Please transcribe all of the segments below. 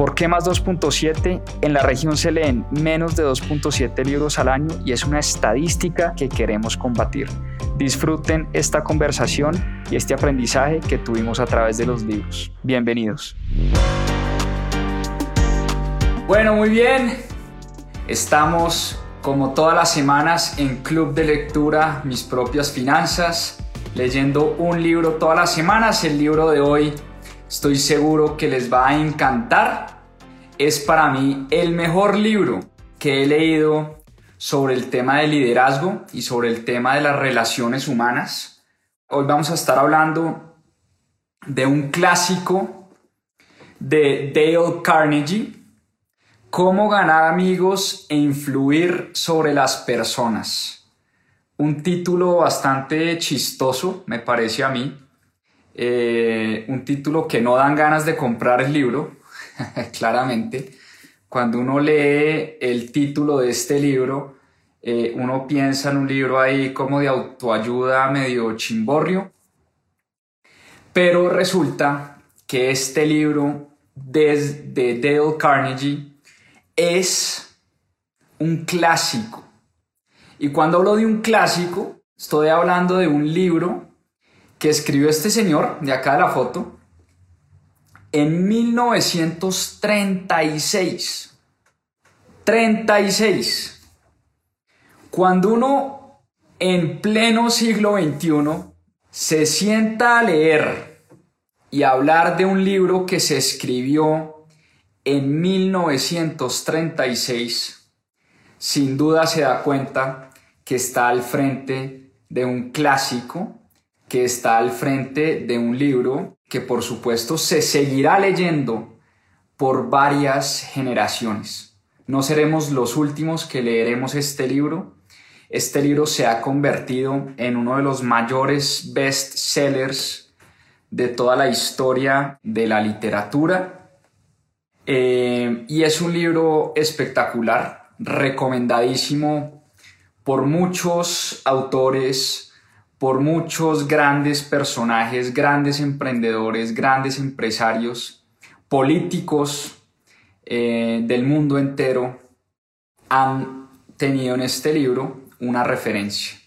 ¿Por qué más 2.7? En la región se leen menos de 2.7 libros al año y es una estadística que queremos combatir. Disfruten esta conversación y este aprendizaje que tuvimos a través de los libros. Bienvenidos. Bueno, muy bien. Estamos como todas las semanas en Club de Lectura Mis propias finanzas, leyendo un libro todas las semanas. El libro de hoy estoy seguro que les va a encantar. Es para mí el mejor libro que he leído sobre el tema del liderazgo y sobre el tema de las relaciones humanas. Hoy vamos a estar hablando de un clásico de Dale Carnegie, Cómo ganar amigos e influir sobre las personas. Un título bastante chistoso, me parece a mí. Eh, un título que no dan ganas de comprar el libro, claramente cuando uno lee el título de este libro, eh, uno piensa en un libro ahí como de autoayuda medio chimborrio, pero resulta que este libro de, de Dale Carnegie es un clásico. Y cuando hablo de un clásico, estoy hablando de un libro que escribió este señor, de acá de la foto, en 1936. 36. Cuando uno en pleno siglo XXI se sienta a leer y hablar de un libro que se escribió en 1936, sin duda se da cuenta que está al frente de un clásico, que está al frente de un libro que por supuesto se seguirá leyendo por varias generaciones. No seremos los últimos que leeremos este libro. Este libro se ha convertido en uno de los mayores best sellers de toda la historia de la literatura. Eh, y es un libro espectacular, recomendadísimo por muchos autores, por muchos grandes personajes, grandes emprendedores, grandes empresarios, políticos eh, del mundo entero han tenido en este libro una referencia.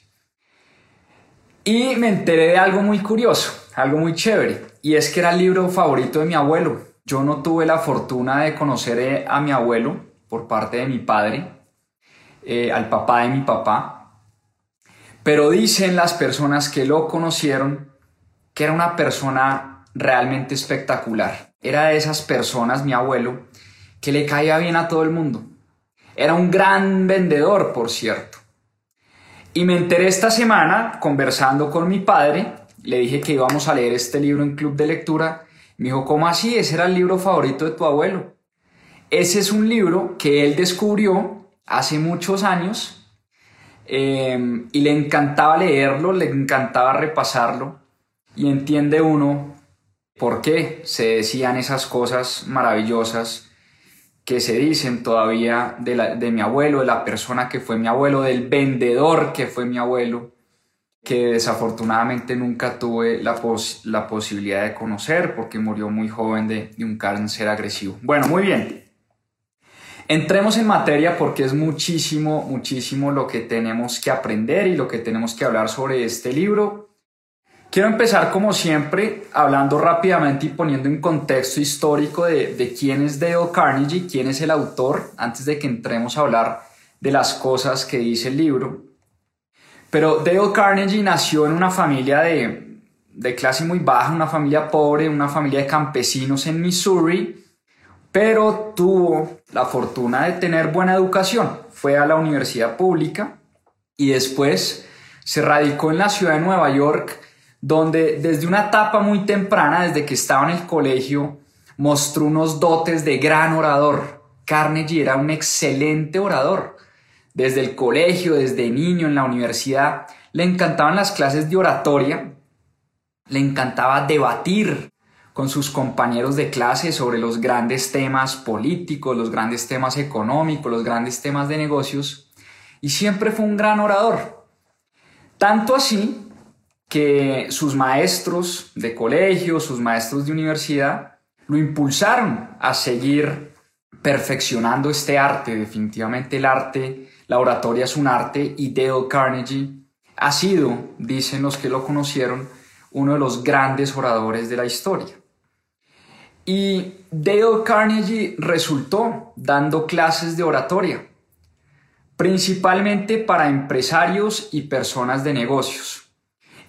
Y me enteré de algo muy curioso, algo muy chévere, y es que era el libro favorito de mi abuelo. Yo no tuve la fortuna de conocer eh, a mi abuelo por parte de mi padre, eh, al papá de mi papá, pero dicen las personas que lo conocieron que era una persona realmente espectacular. Era de esas personas, mi abuelo, que le caía bien a todo el mundo. Era un gran vendedor, por cierto. Y me enteré esta semana, conversando con mi padre, le dije que íbamos a leer este libro en club de lectura. Me dijo, ¿cómo así? Ese era el libro favorito de tu abuelo. Ese es un libro que él descubrió hace muchos años Em, y le encantaba leerlo, le encantaba repasarlo y entiende uno por qué se decían esas cosas maravillosas que se dicen todavía de, mi abuelo, de la persona que fue mi abuelo, del vendedor que fue mi abuelo, que desafortunadamente nunca tuve la posibilidad de conocer porque murió muy joven de un cáncer agresivo. Bueno, muy bien. Entremos en materia porque es muchísimo, muchísimo lo que tenemos que aprender y lo que tenemos que hablar sobre este libro. Quiero empezar como siempre hablando rápidamente y poniendo en contexto histórico de, quién es Dale Carnegie, quién es el autor, antes de que entremos a hablar de las cosas que dice el libro. Pero Dale Carnegie nació en una familia de, de clase muy baja, una familia pobre, una familia de campesinos en Missouri, pero tuvo la fortuna de tener buena educación. Fue a la universidad pública y después se radicó en la ciudad de Nueva York, donde desde una etapa muy temprana, desde que estaba en el colegio, mostró unos dotes de gran orador. Carnegie era un excelente orador. Desde el colegio, desde niño, en la universidad, le encantaban las clases de oratoria, le encantaba debatir con sus compañeros de clase sobre los grandes temas políticos, los grandes temas económicos, los grandes temas de negocios, y siempre fue un gran orador. Tanto así que sus maestros de colegio, sus maestros de universidad, lo impulsaron a seguir perfeccionando este arte. Definitivamente el arte, la oratoria es un arte y Dale Carnegie ha sido, dicen los que lo conocieron, uno de los grandes oradores de la historia. Y Dale Carnegie resultó dando clases de oratoria, principalmente para empresarios y personas de negocios.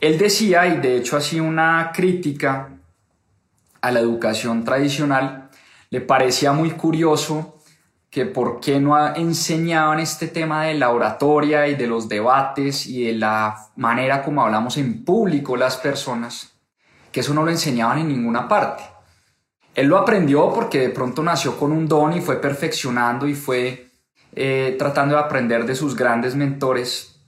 Él decía, y de hecho hacía una crítica a la educación tradicional, le parecía muy curioso que por qué no enseñaban este tema de la oratoria y de los debates y de la manera como hablamos en público las personas, que eso no lo enseñaban en ninguna parte. Él lo aprendió porque de pronto nació con un don y fue perfeccionando y fue eh, tratando de aprender de sus grandes mentores.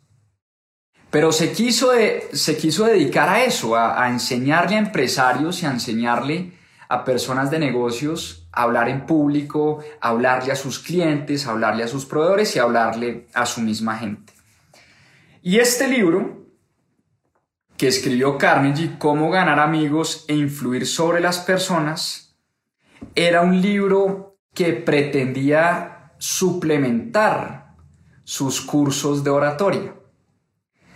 Pero se quiso, se quiso dedicar a eso, a, a enseñarle a empresarios y a enseñarle a personas de negocios hablar en público, hablarle a sus clientes, hablarle a sus proveedores y hablarle a su misma gente. Y este libro que escribió Carnegie, Cómo ganar amigos e influir sobre las personas, era un libro que pretendía suplementar sus cursos de oratoria.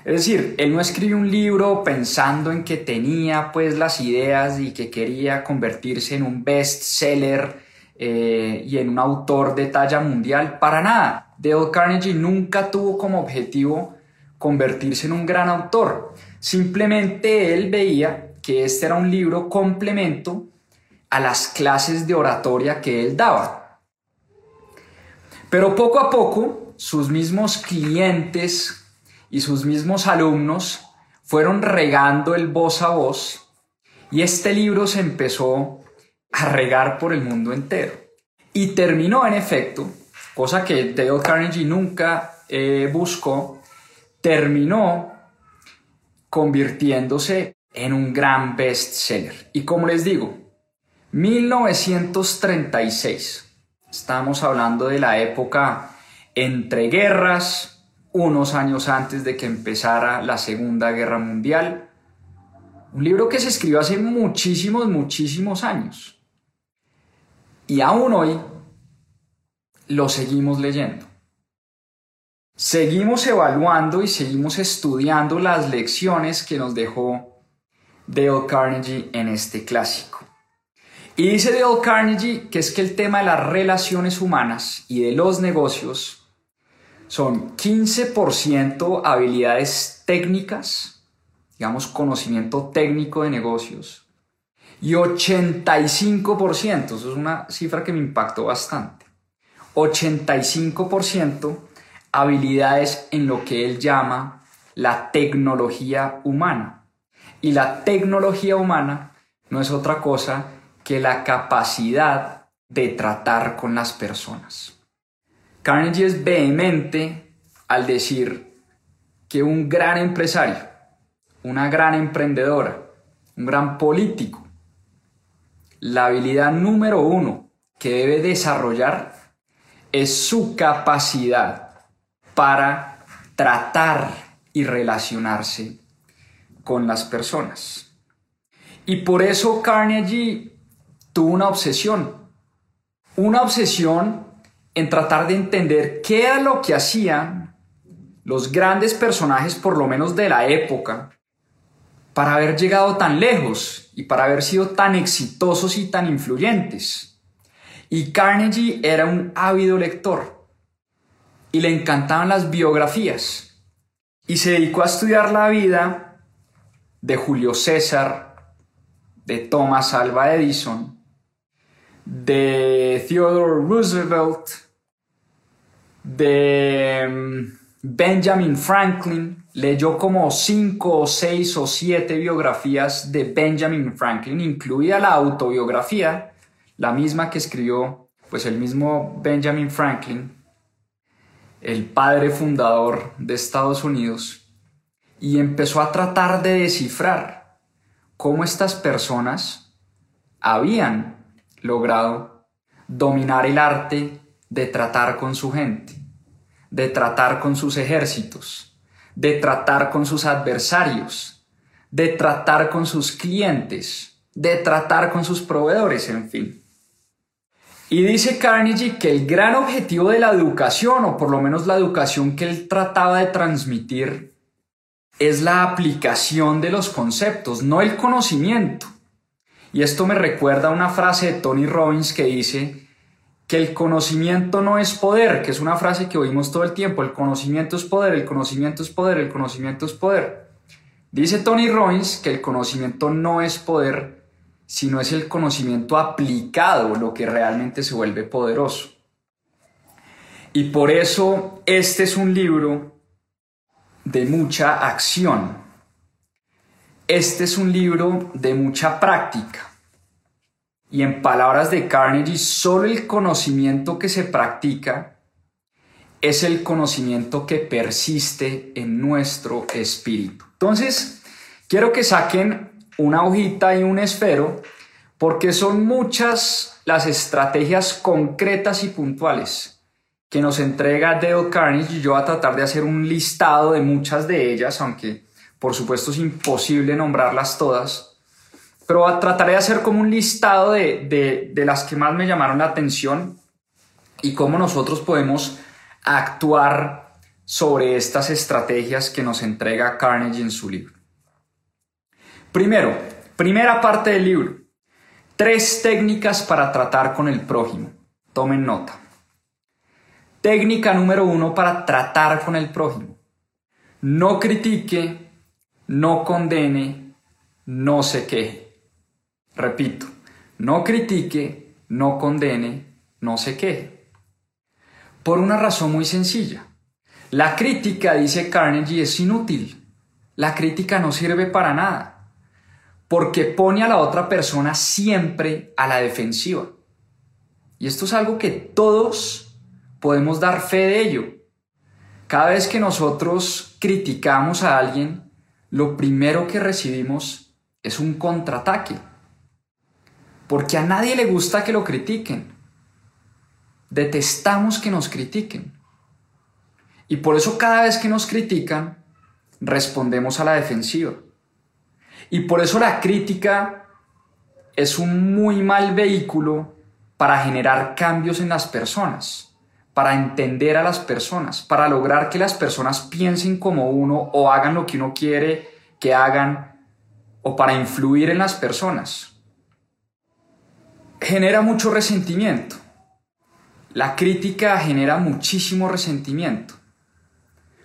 Es decir, él no escribió un libro pensando en que tenía pues las ideas y que quería convertirse en un bestseller eh, y en un autor de talla mundial. Para nada. Dale Carnegie nunca tuvo como objetivo convertirse en un gran autor. Simplemente él veía que este era un libro complemento a las clases de oratoria que él daba. Pero poco a poco, sus mismos clientes y sus mismos alumnos fueron regando el voz a voz y este libro se empezó a regar por el mundo entero. Y terminó en efecto, cosa que Dale Carnegie nunca eh, buscó, terminó convirtiéndose en un gran bestseller. Y como les digo, 1936, estamos hablando de la época entre guerras, unos años antes de que empezara la Segunda Guerra Mundial. Un libro que se escribió hace muchísimos, muchísimos años. Y aún hoy lo seguimos leyendo. Seguimos evaluando y seguimos estudiando las lecciones que nos dejó Dale Carnegie en este clásico. Y dice Dale Carnegie que es que el tema de las relaciones humanas y de los negocios son 15% habilidades técnicas, digamos conocimiento técnico de negocios, y 85%, eso es una cifra que me impactó bastante, 85% habilidades en lo que él llama la tecnología humana. Y la tecnología humana no es otra cosa que la capacidad de tratar con las personas. Carnegie es vehemente al decir que un gran empresario, una gran emprendedora, un gran político, la habilidad número uno que debe desarrollar es su capacidad para tratar y relacionarse con las personas. Y por eso Carnegie tuvo una obsesión, una obsesión en tratar de entender qué era lo que hacían los grandes personajes, por lo menos de la época, para haber llegado tan lejos y para haber sido tan exitosos y tan influyentes. Y Carnegie era un ávido lector y le encantaban las biografías y se dedicó a estudiar la vida de Julio César, de Thomas Alva Edison, de Theodore Roosevelt, de mm, Benjamin Franklin. Leyó como cinco o seis o siete biografías de Benjamin Franklin, incluida la autobiografía, la misma que escribió pues el mismo Benjamin Franklin, el padre fundador de Estados Unidos. y empezó a tratar de descifrar cómo estas personas habían logrado dominar el arte de tratar con su gente, de tratar con sus ejércitos, de tratar con sus adversarios, de tratar con sus clientes, de tratar con sus proveedores, en fin. Y dice Carnegie que el gran objetivo de la educación, o por lo menos la educación que él trataba de transmitir, es la aplicación de los conceptos, no el conocimiento. Y esto me recuerda a una frase de Tony Robbins que dice que el conocimiento no es poder, que es una frase que oímos todo el tiempo, el conocimiento es poder, el conocimiento es poder, el conocimiento es poder. Dice Tony Robbins que el conocimiento no es poder, sino es el conocimiento aplicado lo que realmente se vuelve poderoso. Y por eso este es un libro de mucha acción. Este es un libro de mucha práctica. Y en palabras de Carnegie, solo el conocimiento que se practica es el conocimiento que persiste en nuestro espíritu. Entonces, quiero que saquen una hojita y un esfero porque son muchas las estrategias concretas y puntuales que nos entrega Dale Carnegie y yo voy a tratar de hacer un listado de muchas de ellas, aunque por supuesto es imposible nombrarlas todas, pero trataré de hacer como un listado de, de las que más me llamaron la atención y cómo nosotros podemos actuar sobre estas estrategias que nos entrega Carnegie en su libro. Primero, primera parte del libro, tres técnicas para tratar con el prójimo. Tomen nota. Técnica número uno para tratar con el prójimo. No critique, no condene, no se queje. Repito, no critique, no condene, no se queje. Por una razón muy sencilla. La crítica, dice Carnegie, es inútil. La crítica no sirve para nada. Porque pone a la otra persona siempre a la defensiva. Y esto es algo que todos podemos dar fe de ello. Cada vez que nosotros criticamos a alguien, lo primero que recibimos es un contraataque. Porque a nadie le gusta que lo critiquen. Detestamos que nos critiquen. Y por eso cada vez que nos critican, respondemos a la defensiva. Y por eso la crítica es un muy mal vehículo para generar cambios en las personas para entender a las personas, para lograr que las personas piensen como uno o hagan lo que uno quiere que hagan o para influir en las personas. Genera mucho resentimiento. La crítica genera muchísimo resentimiento.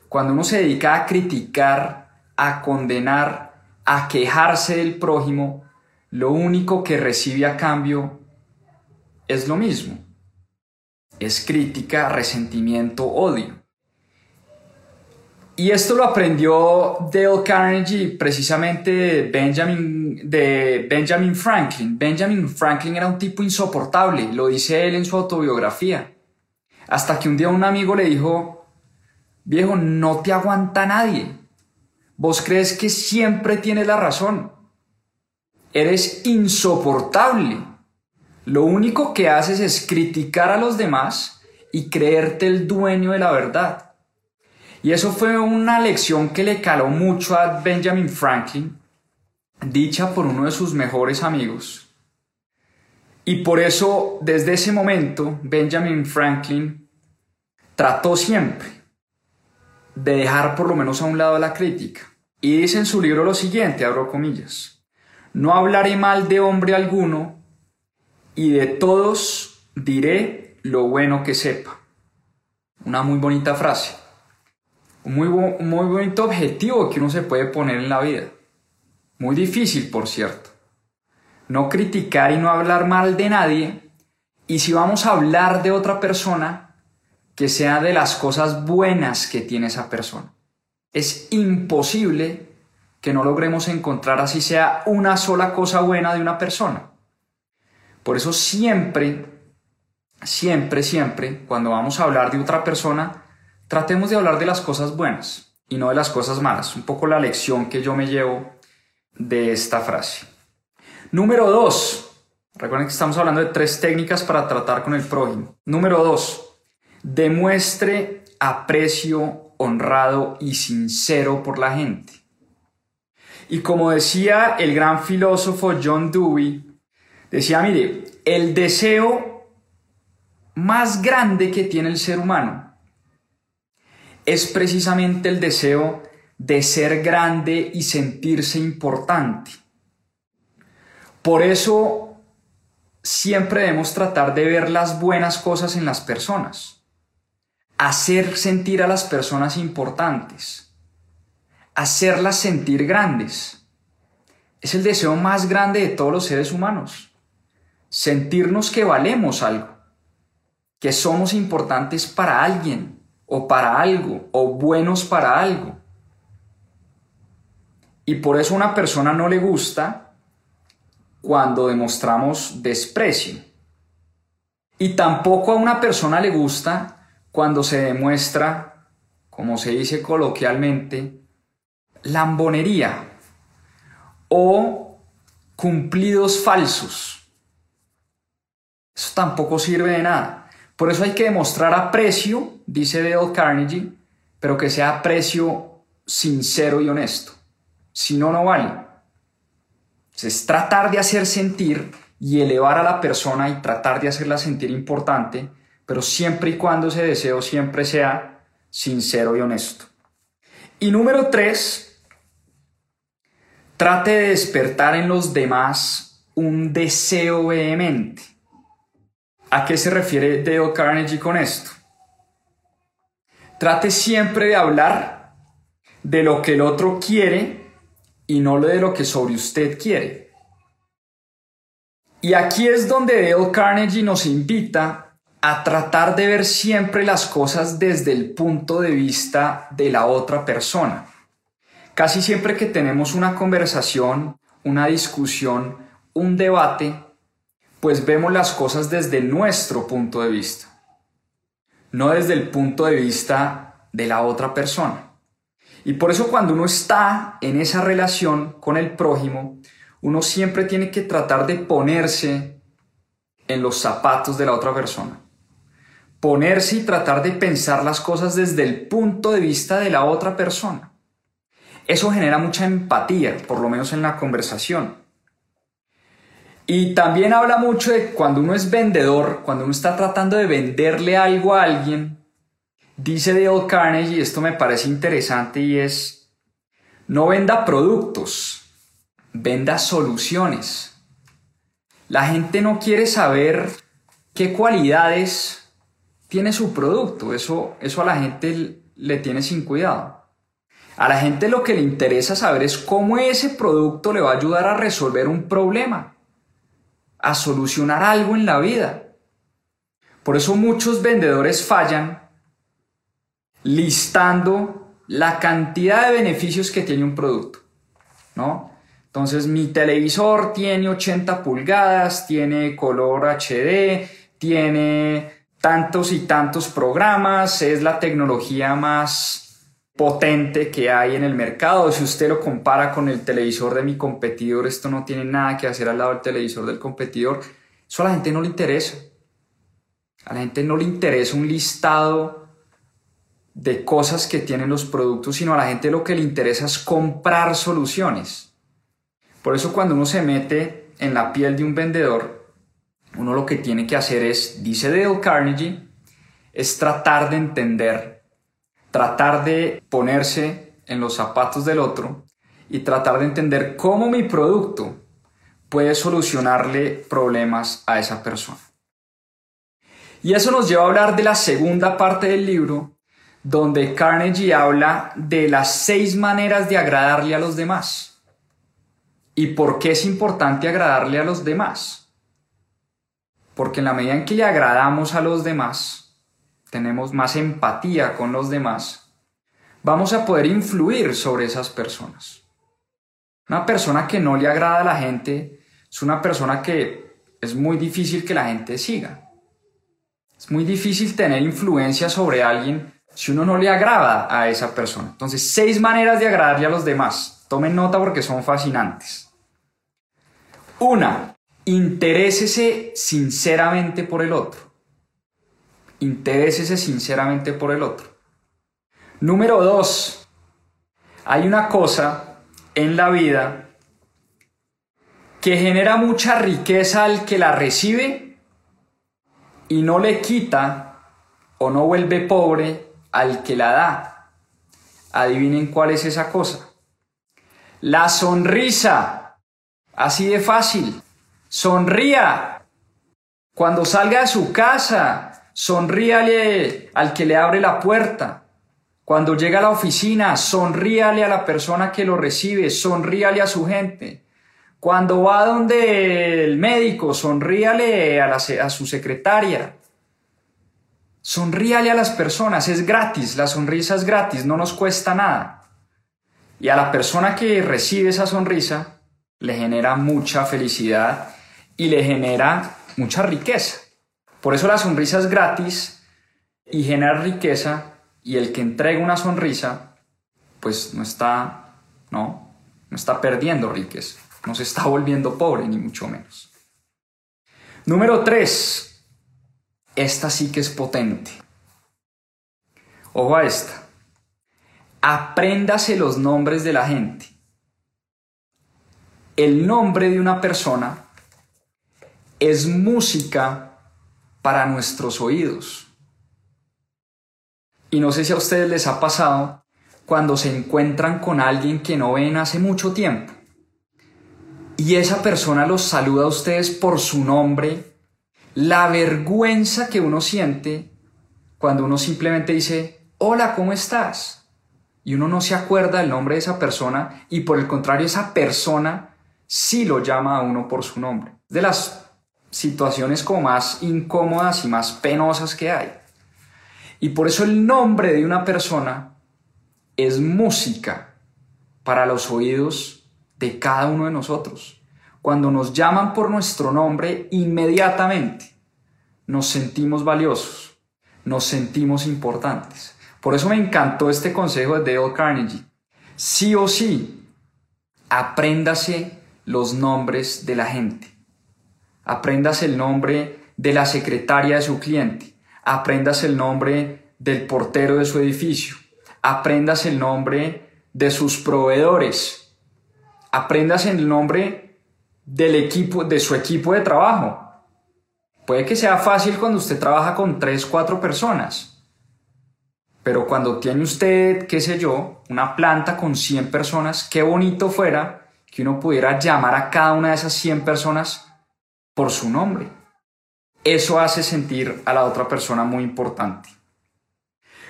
Cuando uno se dedica a criticar, a condenar, a quejarse del prójimo, lo único que recibe a cambio es lo mismo es crítica, resentimiento, odio. Y esto lo aprendió Dale Carnegie precisamente Benjamin, de Benjamin Franklin. Benjamin Franklin era un tipo insoportable, lo dice él en su autobiografía. Hasta que un día un amigo le dijo, viejo, no te aguanta nadie. Vos crees que siempre tienes la razón. Eres insoportable. Lo único que haces es criticar a los demás y creerte el dueño de la verdad. Y eso fue una lección que le caló mucho a Benjamin Franklin, dicha por uno de sus mejores amigos. Y por eso, desde ese momento, Benjamin Franklin trató siempre de dejar por lo menos a un lado la crítica. Y dice en su libro lo siguiente, abro comillas, no hablaré mal de hombre alguno y de todos diré lo bueno que sepa. Una muy bonita frase. Un muy, muy bonito objetivo que uno se puede poner en la vida. Muy difícil, por cierto. No criticar y no hablar mal de nadie. Y si vamos a hablar de otra persona, que sea de las cosas buenas que tiene esa persona. Es imposible que no logremos encontrar así sea una sola cosa buena de una persona. Por eso siempre, siempre, siempre, cuando vamos a hablar de otra persona, tratemos de hablar de las cosas buenas. y no de las cosas malas. Un poco la lección que yo me llevo de esta frase. Número dos. Recuerden que estamos hablando de tres técnicas para tratar con el prójimo. Número dos. Demuestre aprecio honrado y sincero por la gente. Y como decía el gran filósofo John Dewey, decía, mire, el deseo más grande que tiene el ser humano es precisamente el deseo de ser grande y sentirse importante. Por eso siempre debemos tratar de ver las buenas cosas en las personas, hacer sentir a las personas importantes, hacerlas sentir grandes. Es el deseo más grande de todos los seres humanos, sentirnos que valemos algo, que somos importantes para alguien o para algo o buenos para algo. Y por eso a una persona no le gusta cuando demostramos desprecio. Y tampoco a una persona le gusta cuando se demuestra, como se dice coloquialmente, lambonería o cumplidos falsos. Eso tampoco sirve de nada. Por eso hay que demostrar aprecio, dice Dale Carnegie, pero que sea aprecio sincero y honesto. Si no, no vale. Es tratar de hacer sentir y elevar a la persona y tratar de hacerla sentir importante, pero siempre y cuando ese deseo siempre sea sincero y honesto. Y número tres, trate de despertar en los demás un deseo vehemente. ¿A qué se refiere Dale Carnegie con esto? Trate siempre de hablar de lo que el otro quiere y no de lo que sobre usted quiere. Y aquí es donde Dale Carnegie nos invita a tratar de ver siempre las cosas desde el punto de vista de la otra persona. Casi siempre que tenemos una conversación, una discusión, un debate, pues vemos las cosas desde nuestro punto de vista, no desde el punto de vista de la otra persona. Y por eso cuando uno está en esa relación con el prójimo, uno siempre tiene que tratar de ponerse en los zapatos de la otra persona. Ponerse y tratar de pensar las cosas desde el punto de vista de la otra persona. Eso genera mucha empatía, por lo menos en la conversación. Y también habla mucho de cuando uno es vendedor, cuando uno está tratando de venderle algo a alguien, dice Dale Carnegie, esto me parece interesante, y es, no venda productos, venda soluciones. La gente no quiere saber qué cualidades tiene su producto, eso, eso a la gente le tiene sin cuidado. A la gente lo que le interesa saber es cómo ese producto le va a ayudar a resolver un problema a solucionar algo en la vida. Por eso muchos vendedores fallan listando la cantidad de beneficios que tiene un producto, ¿no? Entonces mi televisor tiene 80 pulgadas, tiene color HD, tiene tantos y tantos programas, es la tecnología más potente que hay en el mercado. Si usted lo compara con el televisor de mi competidor, esto no tiene nada que hacer al lado del televisor del competidor. Eso a la gente no le interesa. A la gente no le interesa un listado de cosas que tienen los productos, sino a la gente lo que le interesa es comprar soluciones. Por eso cuando uno se mete en la piel de un vendedor, uno lo que tiene que hacer es, dice Dale Carnegie, es tratar de entender tratar de ponerse en los zapatos del otro y tratar de entender cómo mi producto puede solucionarle problemas a esa persona. Y eso nos lleva a hablar de la segunda parte del libro, donde Carnegie habla de las seis maneras de agradarle a los demás. ¿Y por qué es importante agradarle a los demás? Porque en la medida en que le agradamos a los demás, tenemos más empatía con los demás, vamos a poder influir sobre esas personas. Una persona que no le agrada a la gente es una persona que es muy difícil que la gente siga. Es muy difícil tener influencia sobre alguien si uno no le agrada a esa persona. Entonces, seis maneras de agradarle a los demás. Tomen nota porque son fascinantes. Una, interésese sinceramente por el otro. Interésese sinceramente por el otro. Número dos, hay una cosa en la vida que genera mucha riqueza al que la recibe y no le quita o no vuelve pobre al que la da. Adivinen cuál es esa cosa. La sonrisa. Así de fácil. Sonría. Cuando salga de su casa, sonríale al que le abre la puerta. Cuando llega a la oficina, sonríale a la persona que lo recibe, sonríale a su gente. Cuando va donde el médico, sonríale a, a su secretaria. Sonríale a las personas, es gratis, la sonrisa es gratis, no nos cuesta nada. Y a la persona que recibe esa sonrisa le genera mucha felicidad y le genera mucha riqueza. Por eso la sonrisa es gratis y genera riqueza y el que entrega una sonrisa pues no está, no, no está perdiendo riqueza, no se está volviendo pobre ni mucho menos. Número 3 esta sí que es potente. Ojo a esta. Apréndase los nombres de la gente. El nombre de una persona es música para nuestros oídos. Y no sé si a ustedes les ha pasado cuando se encuentran con alguien que no ven hace mucho tiempo y esa persona los saluda a ustedes por su nombre la vergüenza que uno siente cuando uno simplemente dice, hola, ¿cómo estás? Y uno no se acuerda del nombre de esa persona y por el contrario esa persona sí lo llama a uno por su nombre. De las situaciones como más incómodas y más penosas que hay. Y por eso el nombre de una persona es música para los oídos de cada uno de nosotros. Cuando nos llaman por nuestro nombre, inmediatamente nos sentimos valiosos, nos sentimos importantes. Por eso me encantó este consejo de Dale Carnegie. Sí o sí, apréndase los nombres de la gente. Apréndase el nombre de la secretaria de su cliente. Apréndase el nombre del portero de su edificio. Apréndase el nombre de sus proveedores. Apréndase el nombre del equipo, de su equipo de trabajo. Puede que sea fácil cuando usted trabaja con tres, cuatro personas, pero cuando tiene usted, qué sé yo, una planta con 100 personas, qué bonito fuera que uno pudiera llamar a cada una de esas 100 personas por su nombre. Eso hace sentir a la otra persona muy importante.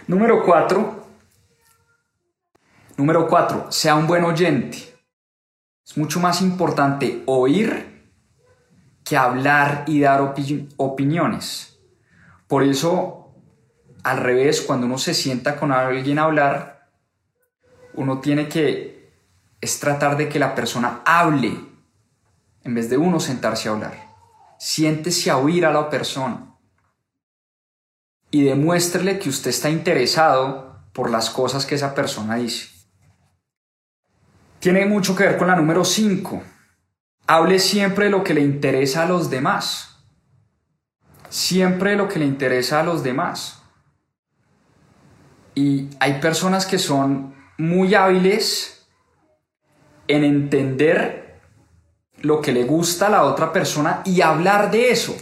Número cuatro. Número cuatro, sea un buen oyente. Es mucho más importante oír que hablar y dar opiniones. Por eso, al revés, cuando uno se sienta con alguien a hablar, uno tiene que es tratar de que la persona hable en vez de uno sentarse a hablar. Siéntese a oír a la persona y demuéstrele que usted está interesado por las cosas que esa persona dice tiene mucho que ver con la número 5. Hable siempre de lo que le interesa a los demás. Siempre de lo que le interesa a los demás. Y hay personas que son muy hábiles en entender lo que le gusta a la otra persona y hablar de eso.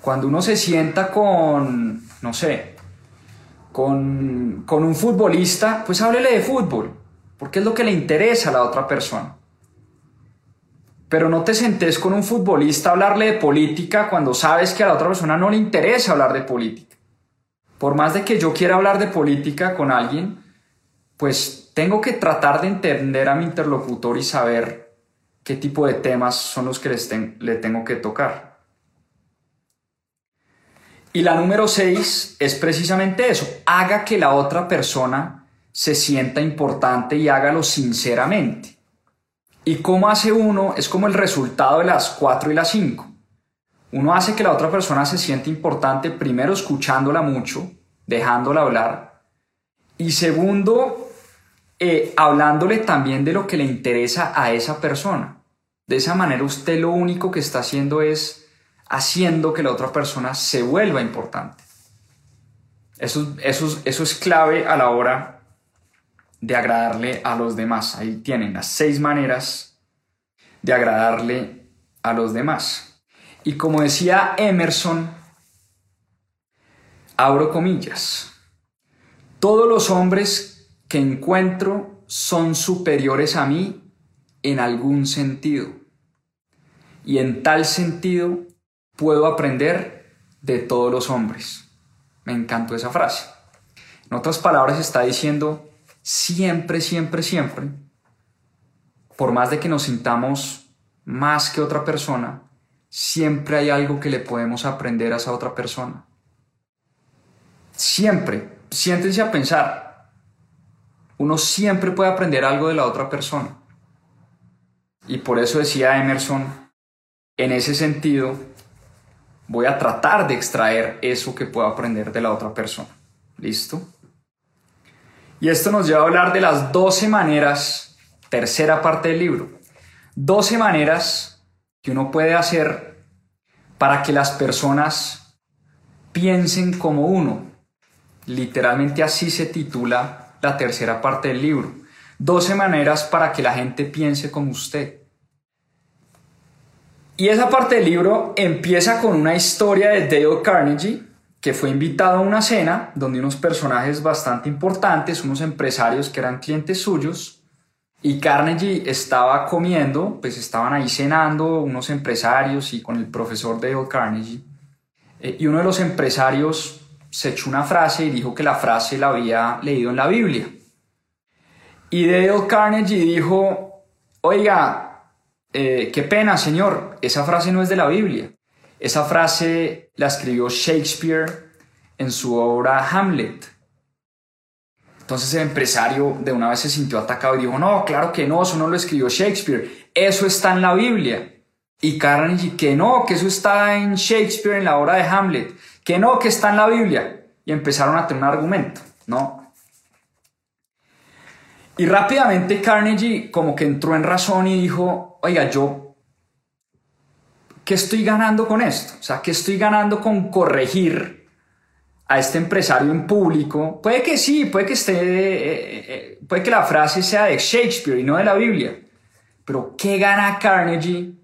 Cuando uno se sienta con, no sé, con, con un futbolista, pues háblele de fútbol porque es lo que le interesa a la otra persona. Pero no te sentes con un futbolista a hablarle de política cuando sabes que a la otra persona no le interesa hablar de política. Por más de que yo quiera hablar de política con alguien, pues tengo que tratar de entender a mi interlocutor y saber qué tipo de temas son los que le tengo que tocar. Y la número seis es precisamente eso, haga que la otra persona se sienta importante y hágalo sinceramente. ¿Y cómo hace uno? Es como el resultado de las 4 y las 5. Uno hace que la otra persona se sienta importante primero escuchándola mucho, dejándola hablar, Y segundo, eh, hablándole también de lo que le interesa a esa persona. De esa manera usted lo único que está haciendo es haciendo que la otra persona se vuelva importante. Eso, es clave a la hora de agradarle a los demás. Ahí tienen las seis maneras de agradarle a los demás. Y como decía Emerson, abro comillas, todos los hombres que encuentro son superiores a mí en algún sentido. Y en tal sentido puedo aprender de todos los hombres. Me encantó esa frase. En otras palabras está diciendo, siempre, siempre, siempre, por más de que nos sintamos más que otra persona, siempre hay algo que le podemos aprender a esa otra persona. Siempre, siéntense a pensar, uno siempre puede aprender algo de la otra persona. Y por eso decía Emerson, en ese sentido, voy a tratar de extraer eso que puedo aprender de la otra persona. ¿Listo? Y esto nos lleva a hablar de las 12 maneras, tercera parte del libro, 12 maneras que uno puede hacer para que las personas piensen como uno. Literalmente así se titula la tercera parte del libro. 12 maneras para que la gente piense como usted. Y esa parte del libro empieza con una historia de Dale Carnegie, que fue invitado a una cena donde unos personajes bastante importantes, unos empresarios que eran clientes suyos, y Carnegie estaba comiendo, pues estaban ahí cenando unos empresarios y con el profesor Dale Carnegie. Eh, y uno de los empresarios se echó una frase y dijo que la frase la había leído en la Biblia. Y Dale Carnegie dijo, oiga, eh, qué pena, señor, esa frase no es de la Biblia. Esa frase la escribió Shakespeare en su obra Hamlet. Entonces el empresario de una vez se sintió atacado y dijo, no, claro que no, eso no lo escribió Shakespeare, eso está en la Biblia. Y Carnegie, que no, que eso está en Shakespeare, en la obra de Hamlet, que no, que está en la Biblia. Y empezaron a tener un argumento, ¿no? Y rápidamente Carnegie como que entró en razón y dijo, oiga, yo, ¿qué estoy ganando con esto? O sea, ¿qué estoy ganando con corregir a este empresario en público? Puede que sí, puede que esté, eh, eh, puede que la frase sea de Shakespeare y no de la Biblia. Pero ¿qué gana Carnegie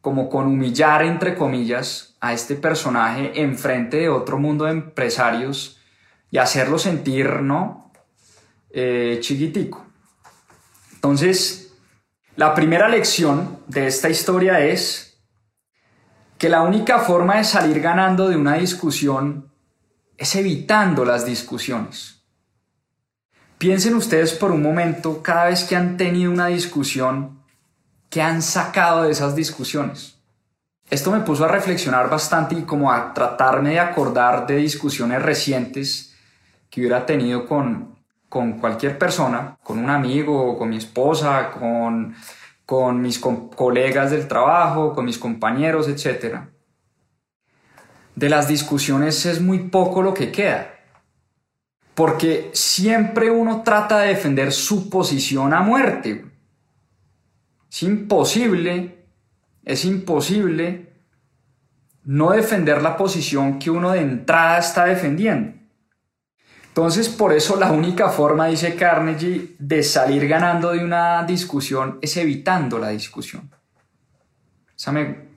como con humillar, entre comillas, a este personaje en frente de otro mundo de empresarios y hacerlo sentir, ¿no? Eh, chiquitico. Entonces, la primera lección de esta historia es que la única forma de salir ganando de una discusión es evitando las discusiones. Piensen ustedes por un momento cada vez que han tenido una discusión, que han sacado de esas discusiones. Esto me puso a reflexionar bastante y como a tratarme de acordar de discusiones recientes que hubiera tenido con, con cualquier persona, con un amigo, con mi esposa, con, con mis colegas del trabajo, con mis compañeros, etc. De las discusiones es muy poco lo que queda. Porque siempre uno trata de defender su posición a muerte. Es imposible, es imposible no defender la posición que uno de entrada está defendiendo. Entonces, por eso la única forma, dice Carnegie, de salir ganando de una discusión es evitando la discusión. Esa me,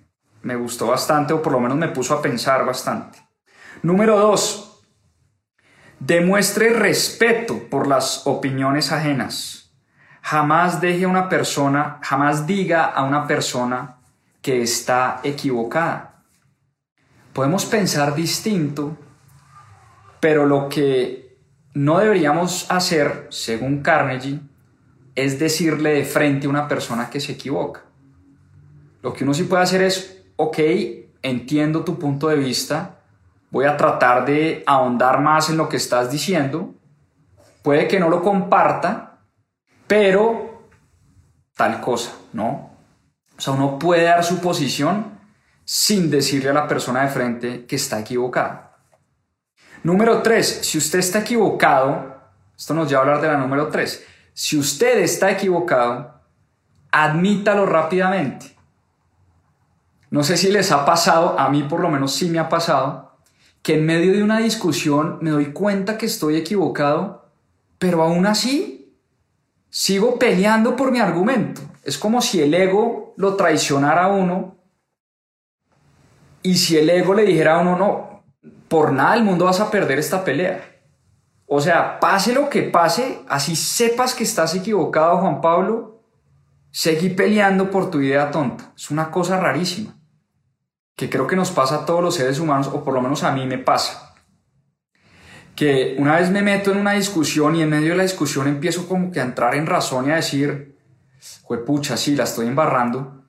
me gustó bastante, o por lo menos me puso a pensar bastante. Número dos, demuestre respeto por las opiniones ajenas. Jamás deje a una persona, jamás diga a una persona que está equivocada. Podemos pensar distinto, pero lo que no deberíamos hacer, según Carnegie, es decirle de frente a una persona que se equivoca. Lo que uno sí puede hacer es, ok, entiendo tu punto de vista, voy a tratar de ahondar más en lo que estás diciendo, puede que no lo comparta, pero tal cosa, ¿no? O sea, uno puede dar su posición sin decirle a la persona de frente que está equivocada. Número tres, si usted está equivocado, Esto nos lleva a hablar de la número 3. Si usted está equivocado, admítalo rápidamente. No sé si les ha pasado, a mí por lo menos sí me ha pasado, que en medio de una discusión me doy cuenta que estoy equivocado, pero aún así sigo peleando por mi argumento. Es como si el ego lo traicionara a uno y si el ego le dijera a uno, no, por nada del mundo vas a perder esta pelea. O sea, pase lo que pase, así sepas que estás equivocado, Juan Pablo, seguí peleando por tu idea tonta. Es una cosa rarísima, que creo que nos pasa a todos los seres humanos, o por lo menos a mí me pasa. Que una vez me meto en una discusión y en medio de la discusión empiezo como que a entrar en razón y a decir, pucha, sí, la estoy embarrando,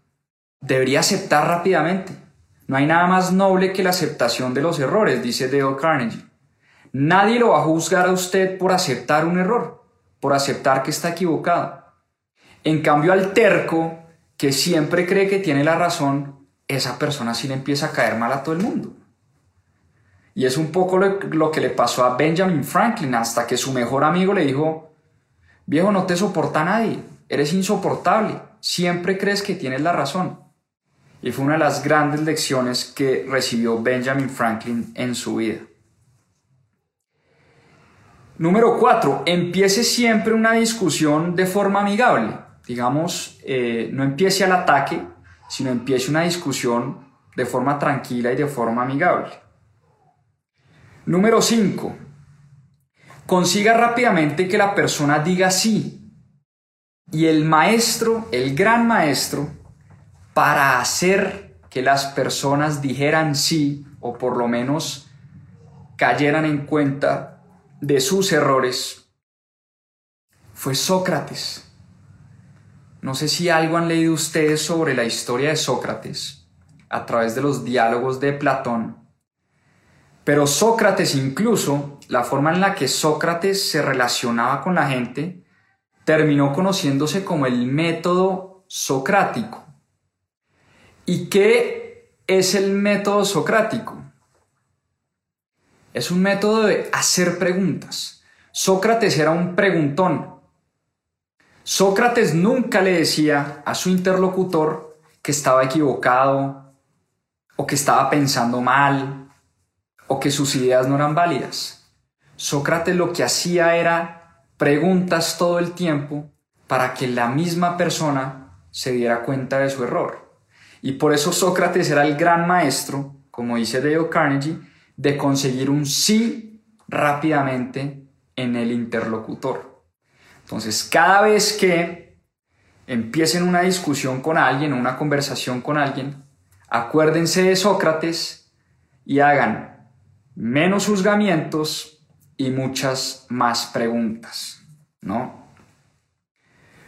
debería aceptar rápidamente no hay nada más noble que la aceptación de los errores, dice Dale Carnegie. Nadie lo va a juzgar a usted por aceptar un error, por aceptar que está equivocado. En cambio al terco, que siempre cree que tiene la razón, esa persona sí le empieza a caer mal a todo el mundo. Y es un poco lo, que le pasó a Benjamin Franklin hasta que su mejor amigo le dijo, viejo, no te soporta nadie, eres insoportable, siempre crees que tienes la razón y fue una de las grandes lecciones que recibió Benjamin Franklin en su vida. Número 4. Empiece siempre una discusión de forma amigable. Digamos, eh, no empiece al ataque, sino empiece una discusión de forma tranquila y de forma amigable. Número 5. Consiga rápidamente que la persona diga sí. Y el maestro, el gran maestro, para hacer que las personas dijeran sí o por lo menos cayeran en cuenta de sus errores fue Sócrates. No sé si algo han leído ustedes sobre la historia de Sócrates a través de los diálogos de Platón. Pero Sócrates incluso, la forma en la que Sócrates se relacionaba con la gente, terminó conociéndose como el método socrático. ¿Y qué es el método socrático? Es un método de hacer preguntas. Sócrates era un preguntón. Sócrates nunca le decía a su interlocutor que estaba equivocado o que estaba pensando mal o que sus ideas no eran válidas. Sócrates lo que hacía era preguntas todo el tiempo para que la misma persona se diera cuenta de su error. Y por eso Sócrates era el gran maestro, como dice Dale Carnegie, de conseguir un sí rápidamente en el interlocutor. Entonces, cada vez que empiecen una discusión con alguien una conversación con alguien, acuérdense de Sócrates y hagan menos juzgamientos y muchas más preguntas, ¿no?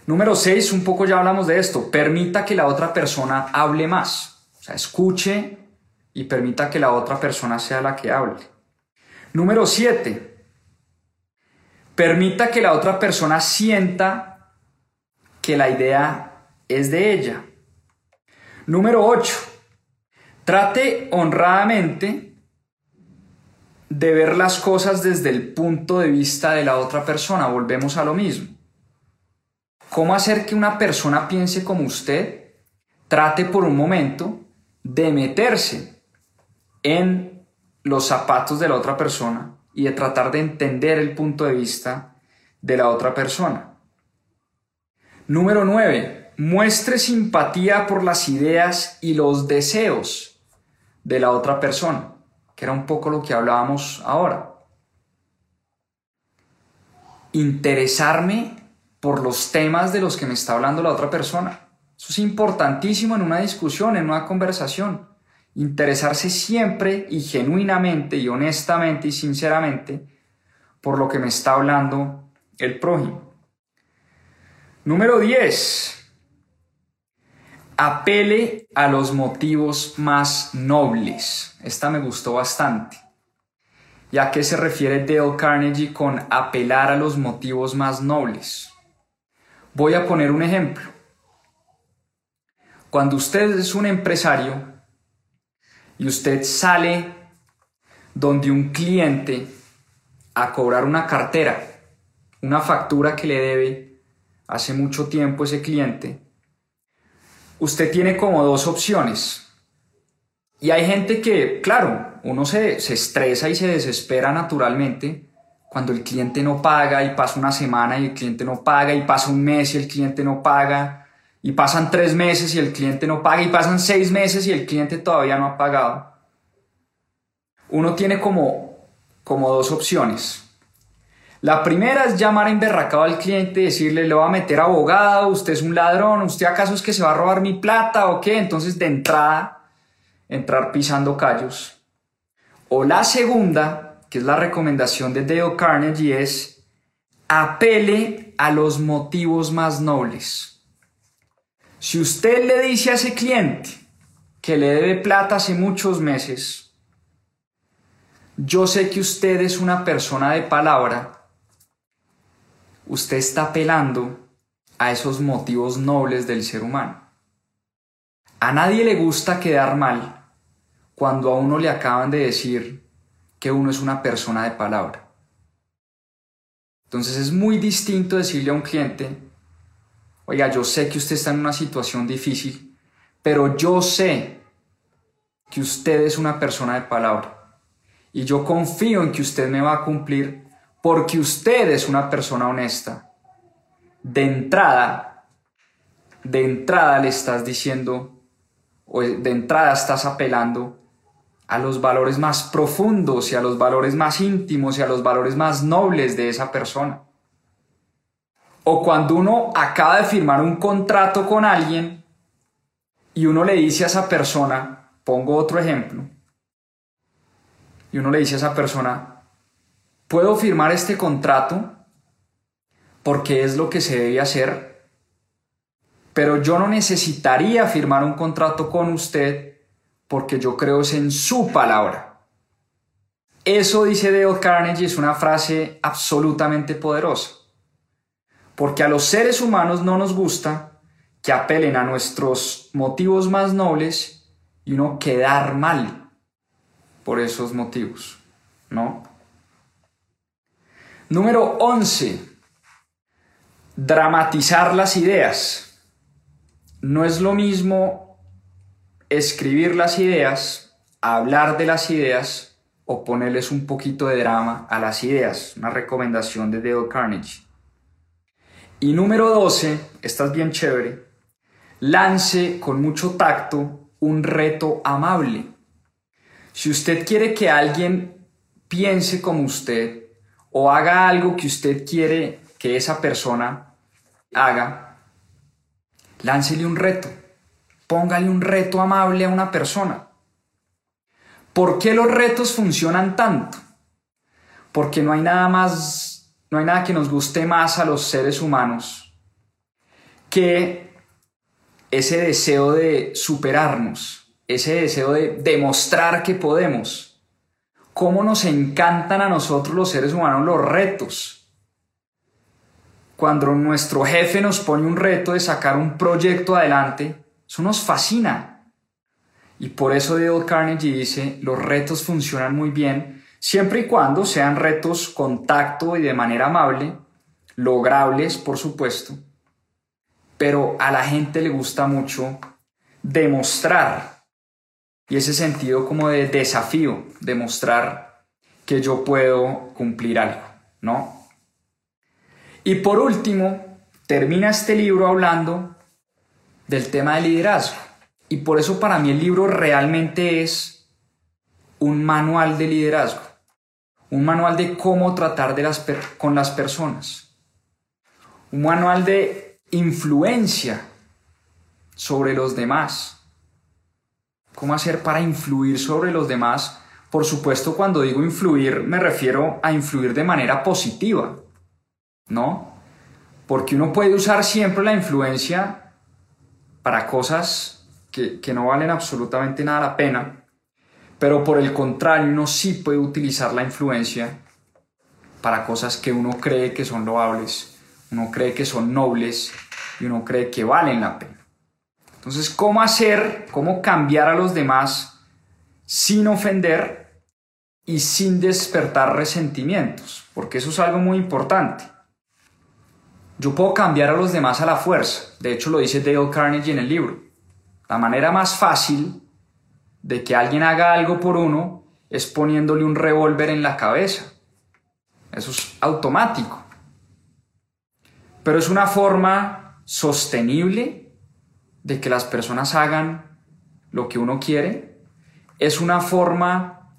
Número 6, un poco ya hablamos de esto, permita que la otra persona hable más. O sea, escuche y permita que la otra persona sea la que hable. Número 7, permita que la otra persona sienta que la idea es de ella. Número 8, trate honradamente de ver las cosas desde el punto de vista de la otra persona. Volvemos a lo mismo. ¿Cómo hacer que una persona piense como usted? Trate por un momento de meterse en los zapatos de la otra persona y de tratar de entender el punto de vista de la otra persona. Número 9. Muestre simpatía por las ideas y los deseos de la otra persona, que era un poco lo que hablábamos ahora. Interesarme por los temas de los que me está hablando la otra persona. Eso es importantísimo en una discusión, en una conversación. Interesarse siempre y genuinamente y honestamente y sinceramente por lo que me está hablando el prójimo. Número 10. Apele a los motivos más nobles. Esta me gustó bastante. ¿Y a qué se refiere Dale Carnegie con apelar a los motivos más nobles? Voy a poner un ejemplo. Cuando usted es un empresario y usted sale donde un cliente a cobrar una cartera una factura que le debe hace mucho tiempo ese cliente, usted tiene como dos opciones. Y hay gente que, claro, uno se, se, estresa y se desespera naturalmente cuando el cliente no paga y pasa una semana y el cliente no paga y pasa un mes y el cliente no paga y pasan tres meses y el cliente no paga y pasan seis meses y el cliente todavía no ha pagado. Uno tiene como, como dos opciones. La primera es llamar a emberracado al cliente y decirle, le voy a meter abogado, usted es un ladrón, usted acaso es que se va a robar mi plata o qué. Entonces de entrada, entrar pisando callos. O la segunda, que es la recomendación de Dale Carnegie, es apele a los motivos más nobles. Si usted le dice a ese cliente que le debe plata hace muchos meses, yo sé que usted es una persona de palabra usted está apelando a esos motivos nobles del ser humano. A nadie le gusta quedar mal cuando a uno le acaban de decir que uno es una persona de palabra. Entonces es muy distinto decirle a un cliente, oiga, yo sé que usted está en una situación difícil, pero yo sé que usted es una persona de palabra y yo confío en que usted me va a cumplir porque usted es una persona honesta. De entrada, de entrada le estás diciendo, o de entrada estás apelando a los valores más profundos y a los valores más íntimos y a los valores más nobles de esa persona. O cuando uno acaba de firmar un contrato con alguien y uno le dice a esa persona, pongo otro ejemplo, y uno le dice a esa persona, puedo firmar este contrato porque es lo que se debe hacer, pero yo no necesitaría firmar un contrato con usted porque yo creo es en su palabra. Eso, dice Dale Carnegie, es una frase absolutamente poderosa, porque a los seres humanos no nos gusta que apelen a nuestros motivos más nobles y uno quedar mal por esos motivos, ¿no? Número 11. Dramatizar las ideas. No es lo mismo escribir las ideas, hablar de las ideas o ponerles un poquito de drama a las ideas. Una recomendación de Dale Carnegie. Y número 12, esta es bien chévere, lance con mucho tacto un reto amable. Si usted quiere que alguien piense como usted, o haga algo que usted quiere que esa persona haga, láncele un reto, póngale un reto amable a una persona. ¿Por qué los retos funcionan tanto? Porque no hay nada más, no hay nada que nos guste más a los seres humanos que ese deseo de superarnos, ese deseo de demostrar que podemos cómo nos encantan a nosotros los seres humanos los retos. Cuando nuestro jefe nos pone un reto de sacar un proyecto adelante, eso nos fascina. Y por eso Dale Carnegie dice, los retos funcionan muy bien, siempre y cuando sean retos con tacto y de manera amable, logrables, por supuesto. Pero a la gente le gusta mucho demostrar y ese sentido como de desafío, demostrar que yo puedo cumplir algo, ¿no? Y por último, termina este libro hablando del tema del liderazgo. Y por eso para mí el libro realmente es un manual de liderazgo, un manual de cómo tratar de las con las personas, un manual de influencia sobre los demás cómo hacer para influir sobre los demás. Por supuesto, cuando digo influir, me refiero a influir de manera positiva, ¿no? Porque uno puede usar siempre la influencia para cosas que, que no valen absolutamente nada la pena, pero por el contrario, uno sí puede utilizar la influencia para cosas que uno cree que son loables, uno cree que son nobles y uno cree que valen la pena. Entonces, ¿cómo hacer, cómo cambiar a los demás sin ofender y sin despertar resentimientos? Porque eso es algo muy importante. Yo puedo cambiar a los demás a la fuerza. De hecho, lo dice Dale Carnegie en el libro. La manera más fácil de que alguien haga algo por uno es poniéndole un revólver en la cabeza. Eso es automático. Pero es una forma sostenible de que las personas hagan lo que uno quiere. Es una forma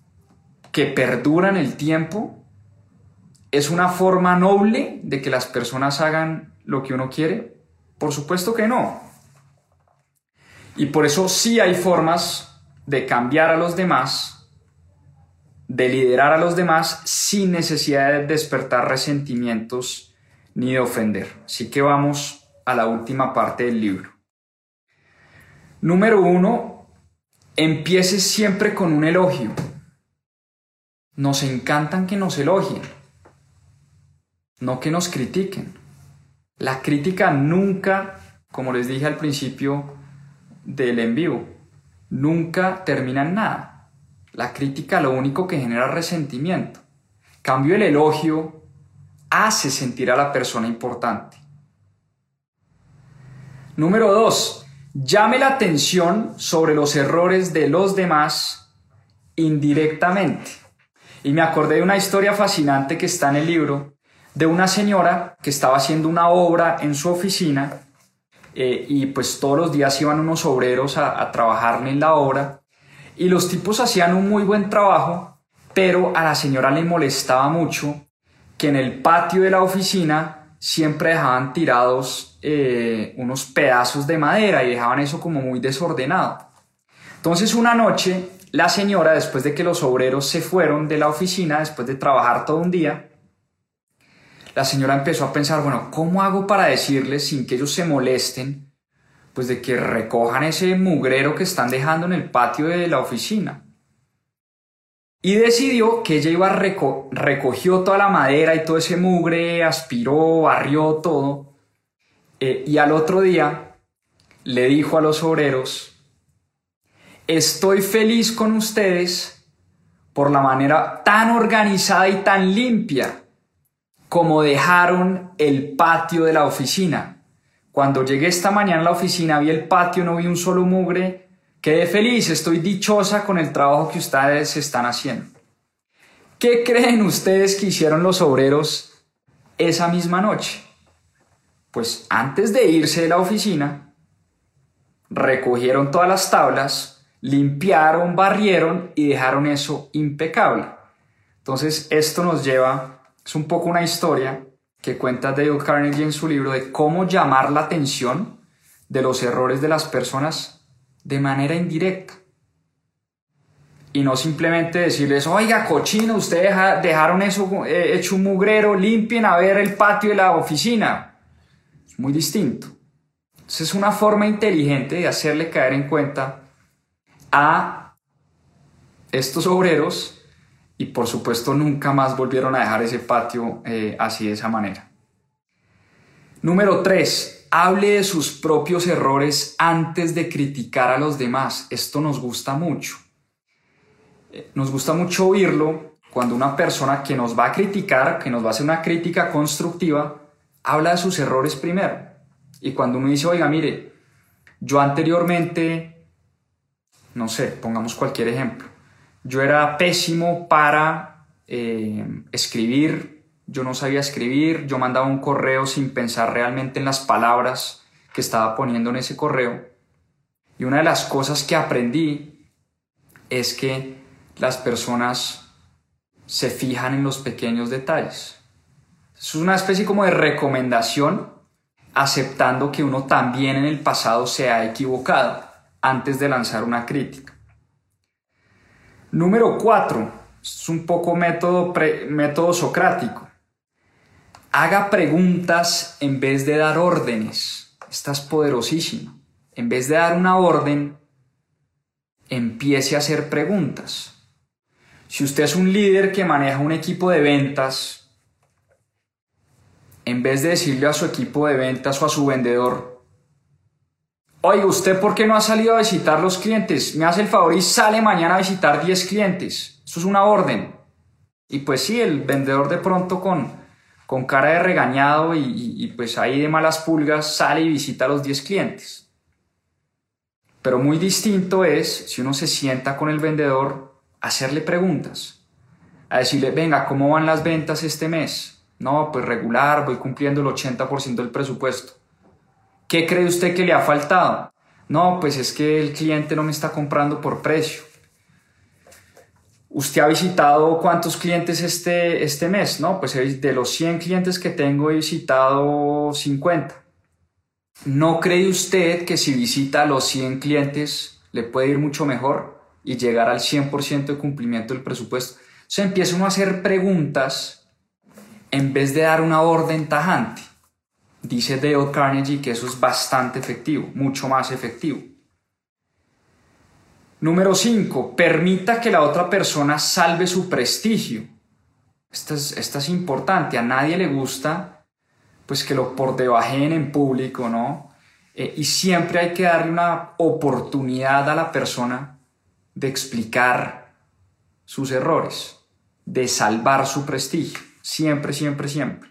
que perdura en el tiempo. Es una forma noble de que las personas hagan lo que uno quiere. Por supuesto que no. Y por eso sí hay formas de cambiar a los demás de liderar a los demás sin necesidad de despertar resentimientos ni de ofender. Así que vamos a la última parte del libro. Número uno, empiece siempre con un elogio. Nos encantan que nos elogien, no que nos critiquen. La crítica nunca, como les dije al principio del en vivo, nunca termina en nada. La crítica lo único que genera resentimiento. Cambio el elogio hace sentir a la persona importante. Número 2. Llame la atención sobre los errores de los demás indirectamente. Y me acordé de una historia fascinante que está en el libro de una señora que estaba haciendo una obra en su oficina eh, y pues todos los días iban unos obreros a, a trabajar en la obra y los tipos hacían un muy buen trabajo, pero a la señora le molestaba mucho que en el patio de la oficina siempre dejaban tirados eh, unos pedazos de madera y dejaban eso como muy desordenado. Entonces una noche la señora, después de que los obreros se fueron de la oficina, después de trabajar todo un día, la señora empezó a pensar, bueno, ¿cómo hago para decirles sin que ellos se molesten pues de que recojan ese mugrero que están dejando en el patio de la oficina. Y decidió que ella iba recogió toda la madera y todo ese mugre, aspiró, barrió todo. Eh, y al otro día le dijo a los obreros, estoy feliz con ustedes por la manera tan organizada y tan limpia como dejaron el patio de la oficina. Cuando llegué esta mañana a la oficina, vi el patio, no vi un solo mugre. Quedé feliz, estoy dichosa con el trabajo que ustedes están haciendo. ¿Qué creen ustedes que hicieron los obreros esa misma noche? Pues antes de irse de la oficina, recogieron todas las tablas, limpiaron, barrieron y dejaron eso impecable. Entonces esto nos lleva, es un poco una historia que cuenta Dale Carnegie en su libro de cómo llamar la atención de los errores de las personas de manera indirecta. Y no simplemente decirles, oiga, cochino, ustedes dejaron eso eh, hecho un mugrero, limpien a ver el patio de la oficina. Es muy distinto. Entonces es una forma inteligente de hacerle caer en cuenta a estos obreros y por supuesto nunca más volvieron a dejar ese patio eh, así de esa manera. Número 3. Hable de sus propios errores antes de criticar a los demás. Esto nos gusta mucho. Eh, nos gusta mucho oírlo cuando una persona que nos va a criticar, que nos va a hacer una crítica constructiva, habla de sus errores primero. Y cuando uno dice, oiga, mire, yo anteriormente, no sé, pongamos cualquier ejemplo, yo era pésimo para eh, escribir, yo no sabía escribir, yo mandaba un correo sin pensar realmente en las palabras que estaba poniendo en ese correo. Y una de las cosas que aprendí es que las personas se fijan en los pequeños detalles. Es una especie como de recomendación aceptando que uno también en el pasado se ha equivocado antes de lanzar una crítica. Número 4. Es un poco método, método socrático. Haga preguntas en vez de dar órdenes. Esta es poderosísima. En vez de dar una orden, empiece a hacer preguntas. Si usted es un líder que maneja un equipo de ventas, en vez de decirle a su equipo de ventas o a su vendedor, Oiga, ¿usted por qué no ha salido a visitar los clientes? Me hace el favor y sale mañana a visitar 10 clientes. Eso es una orden. Y pues sí, el vendedor de pronto con, con cara de regañado y, pues ahí de malas pulgas sale y visita a los 10 clientes. Pero muy distinto es si uno se sienta con el vendedor a hacerle preguntas, a decirle, venga, ¿cómo van las ventas este mes? No, pues regular, voy cumpliendo el 80% del presupuesto. ¿Qué cree usted que le ha faltado? No, pues es que el cliente no me está comprando por precio. ¿Usted ha visitado cuántos clientes este, este mes? No, pues de los 100 clientes que tengo he visitado 50. ¿No cree usted que si visita a los 100 clientes le puede ir mucho mejor y llegar al 100% de cumplimiento del presupuesto? Se empieza uno a hacer preguntas en vez de dar una orden tajante. Dice Dale Carnegie que eso es bastante efectivo, mucho más efectivo. Número 5. Permita que la otra persona salve su prestigio. Esta es, importante. A nadie le gusta pues que lo por debajen en público, ¿no? Eh, y siempre hay que darle una oportunidad a la persona de explicar sus errores, de salvar su prestigio. Siempre, siempre, siempre.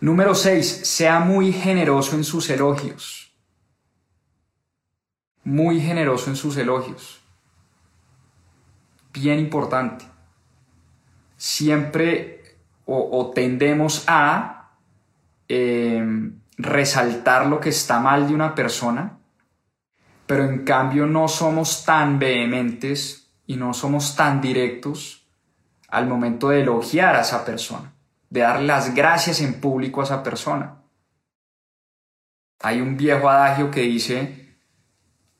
Número 6. Sea muy generoso en sus elogios muy generoso en sus elogios. Bien importante. Siempre o, tendemos a em, resaltar lo que está mal de una persona, pero en cambio no somos tan vehementes y no somos tan directos al momento de elogiar a esa persona, de dar las gracias en público a esa persona. Hay un viejo adagio que dice,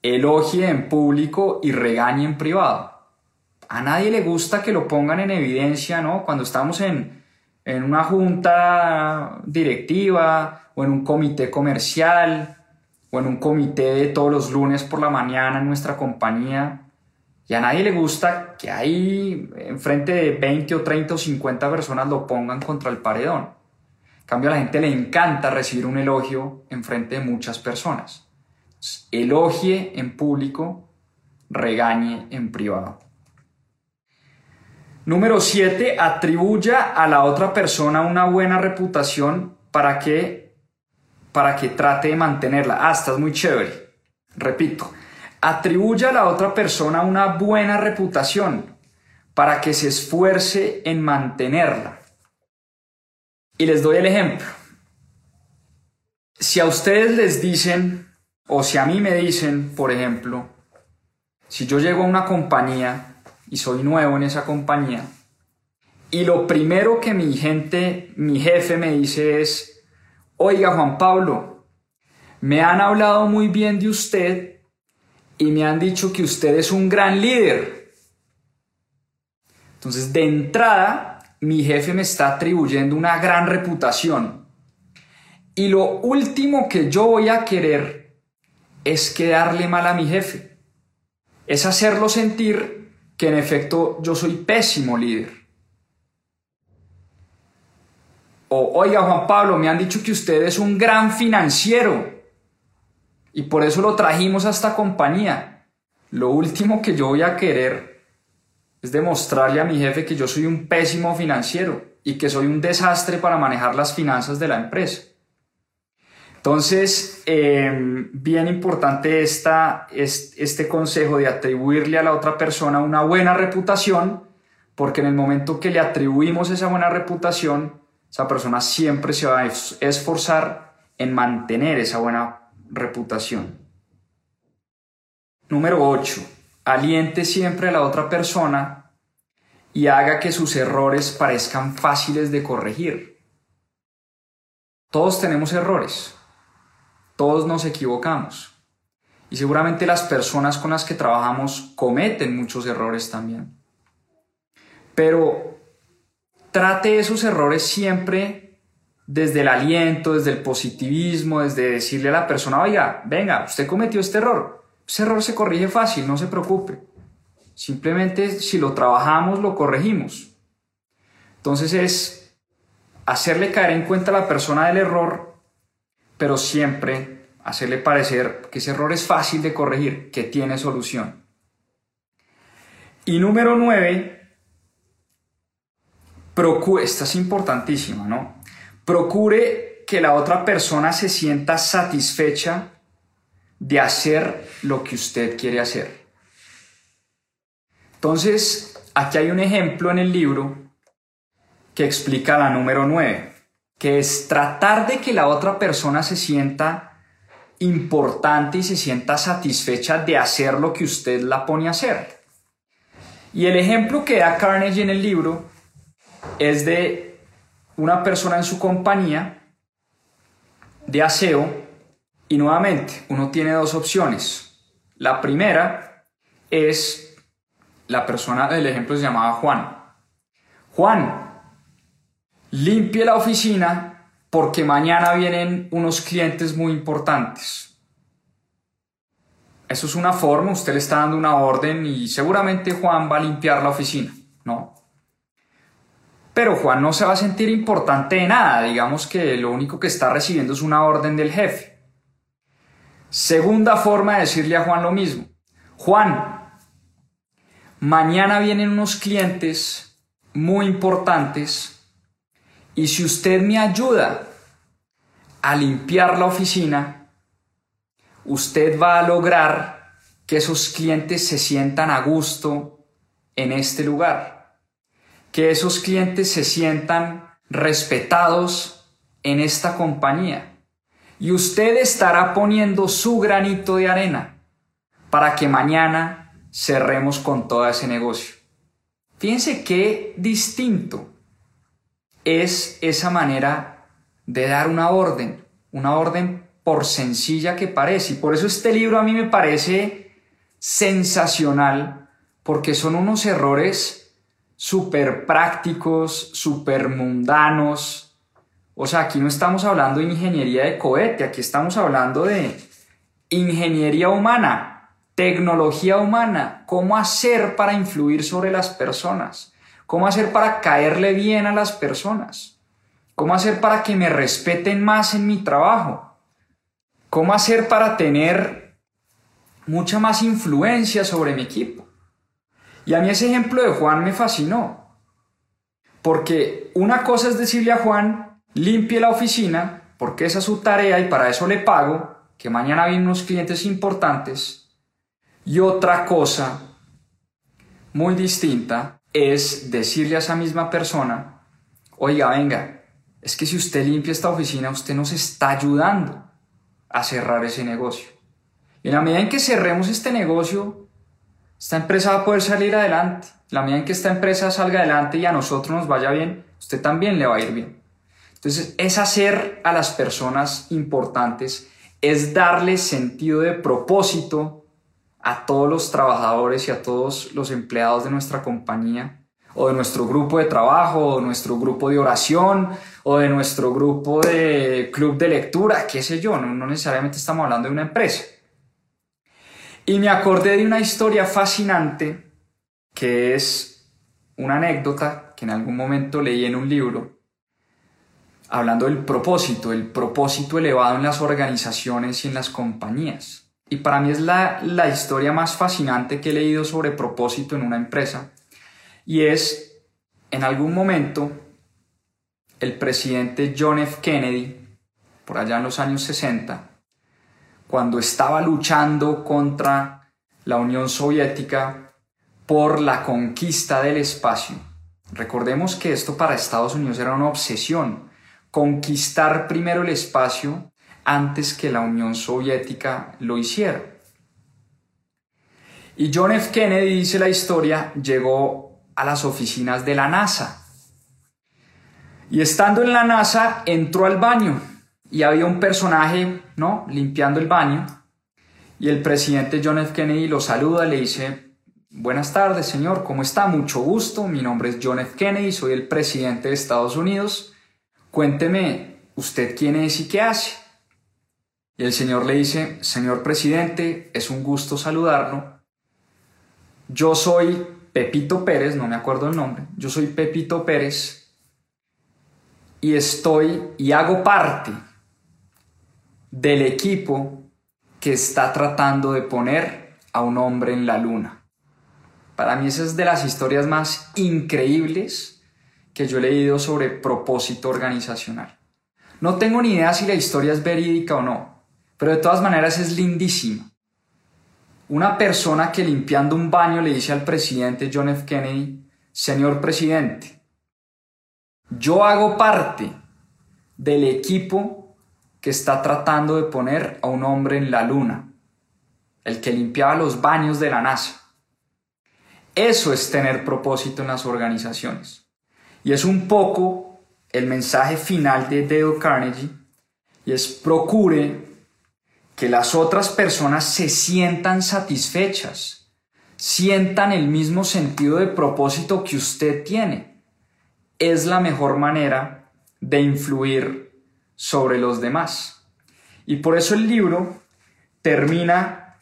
elogie en público y regañe en privado. A nadie le gusta que lo pongan en evidencia, ¿no? Cuando estamos en, en una junta directiva o en un comité comercial o en un comité de todos los lunes por la mañana en nuestra compañía. Y a nadie le gusta que ahí enfrente de 20 o 30 o 50 personas lo pongan contra el paredón. En cambio, a la gente le encanta recibir un elogio enfrente de muchas personas. Elogie en público, regañe en privado. Número 7. Atribuya a la otra persona una buena reputación para que, para que trate de mantenerla. Ah, estás muy chévere. Repito. Atribuya a la otra persona una buena reputación para que se esfuerce en mantenerla. Y les doy el ejemplo. Si a ustedes les dicen, o si a mí me dicen, por ejemplo, si yo llego a una compañía y soy nuevo en esa compañía, y lo primero que mi gente, mi jefe me dice es, oiga Juan Pablo, me han hablado muy bien de usted y me han dicho que usted es un gran líder. Entonces, de entrada, mi jefe me está atribuyendo una gran reputación. Y lo último que yo voy a querer es quedarle mal a mi jefe. Es hacerlo sentir que en efecto yo soy pésimo líder. O, oiga Juan Pablo, me han dicho que usted es un gran financiero y por eso lo trajimos a esta compañía. Lo último que yo voy a querer es demostrarle a mi jefe que yo soy un pésimo financiero y que soy un desastre para manejar las finanzas de la empresa. Entonces, em, bien importante esta, este consejo de atribuirle a la otra persona una buena reputación, porque en el momento que le atribuimos esa buena reputación, esa persona siempre se va a esforzar en mantener esa buena reputación. Número 8. Aliente siempre a la otra persona y haga que sus errores parezcan fáciles de corregir. Todos tenemos errores todos nos equivocamos. Y seguramente las personas con las que trabajamos cometen muchos errores también. Pero trate esos errores siempre desde el aliento, desde el positivismo, desde decirle a la persona, oiga, venga, usted cometió este error. Ese error se corrige fácil, no se preocupe. Simplemente si lo trabajamos, lo corregimos. Entonces es hacerle caer en cuenta a la persona del error pero siempre hacerle parecer que ese error es fácil de corregir, que tiene solución. Y número nueve, procure, esta es importantísima, ¿no? Procure que la otra persona se sienta satisfecha de hacer lo que usted quiere hacer. Entonces, aquí hay un ejemplo en el libro que explica la número 9, que es tratar de que la otra persona se sienta importante y se sienta satisfecha de hacer lo que usted la pone a hacer. Y el ejemplo que da Carnegie en el libro es de una persona en su compañía de aseo y nuevamente uno tiene dos opciones. La primera es la persona del ejemplo se llamaba Juan. Juan, limpie la oficina porque mañana vienen unos clientes muy importantes. Eso es una forma, usted le está dando una orden y seguramente Juan va a limpiar la oficina, ¿no? Pero Juan no se va a sentir importante de nada, digamos que lo único que está recibiendo es una orden del jefe. Segunda forma de decirle a Juan lo mismo. Juan, mañana vienen unos clientes muy importantes y si usted me ayuda a limpiar la oficina, usted va a lograr que esos clientes se sientan a gusto en este lugar, que esos clientes se sientan respetados en esta compañía. Y usted estará poniendo su granito de arena para que mañana cerremos con todo ese negocio. Fíjense qué distinto es esa manera de dar una orden, una orden por sencilla que parece. Y por eso este libro a mí me parece sensacional, porque son unos errores súper prácticos, súper mundanos. O sea, aquí no estamos hablando de ingeniería de cohete, aquí estamos hablando de ingeniería humana, tecnología humana, cómo hacer para influir sobre las personas, cómo hacer para caerle bien a las personas, cómo hacer para que me respeten más en mi trabajo ¿Cómo hacer para tener mucha más influencia sobre mi equipo? Y a mí ese ejemplo de Juan me fascinó. Porque una cosa es decirle a Juan, limpie la oficina, porque esa es su tarea y para eso le pago, que mañana vienen unos clientes importantes. Y otra cosa muy distinta es decirle a esa misma persona, oiga, venga, es que si usted limpia esta oficina, usted nos está ayudando a cerrar ese negocio. Y en la medida en que cerremos este negocio, esta empresa va a poder salir adelante. La medida en que esta empresa salga adelante y a nosotros nos vaya bien, usted también le va a ir bien. Entonces, es hacer a las personas importantes, es darle sentido de propósito a todos los trabajadores y a todos los empleados de nuestra compañía o de nuestro grupo de trabajo, o nuestro grupo de oración, o de nuestro grupo de club de lectura, qué sé yo, no, necesariamente estamos hablando de una empresa. Y me acordé de una historia fascinante que es una anécdota que en algún momento leí en un libro, hablando del propósito, el propósito elevado en las organizaciones y en las compañías. Y para mí es la, la historia más fascinante que he leído sobre propósito en una empresa y es, en algún momento, el presidente John F. Kennedy, por allá en los años 60, cuando estaba luchando contra la Unión Soviética por la conquista del espacio. Recordemos que esto para Estados Unidos era una obsesión, conquistar primero el espacio antes que la Unión Soviética lo hiciera. Y John F. Kennedy, dice la historia, llegó a las oficinas de la NASA. Y estando en la NASA, entró al baño y había un personaje, ¿no? Limpiando el baño. Y el presidente John F. Kennedy lo saluda, le dice, buenas tardes, señor, ¿cómo está? Mucho gusto, mi nombre es John F. Kennedy, soy el presidente de Estados Unidos. Cuénteme, ¿usted quién es y qué hace? Y el señor le dice, señor presidente, es un gusto saludarlo. Yo soy Pepito Pérez, no me acuerdo el nombre, yo soy Pepito Pérez y estoy y hago parte del equipo que está tratando de poner a un hombre en la luna. Para mí esa es de las historias más increíbles que yo he leído sobre propósito organizacional. No tengo ni idea si la historia es verídica o no, pero de todas maneras es lindísima. Una persona que limpiando un baño le dice al presidente John F. Kennedy, Señor presidente, yo hago parte del equipo que está tratando de poner a un hombre en la luna, el que limpiaba los baños de la NASA. Eso es tener propósito en las organizaciones. Y es un poco el mensaje final de Dale Carnegie, y es procure que las otras personas se sientan satisfechas, sientan el mismo sentido de propósito que usted tiene. Es la mejor manera de influir sobre los demás. Y por eso el libro termina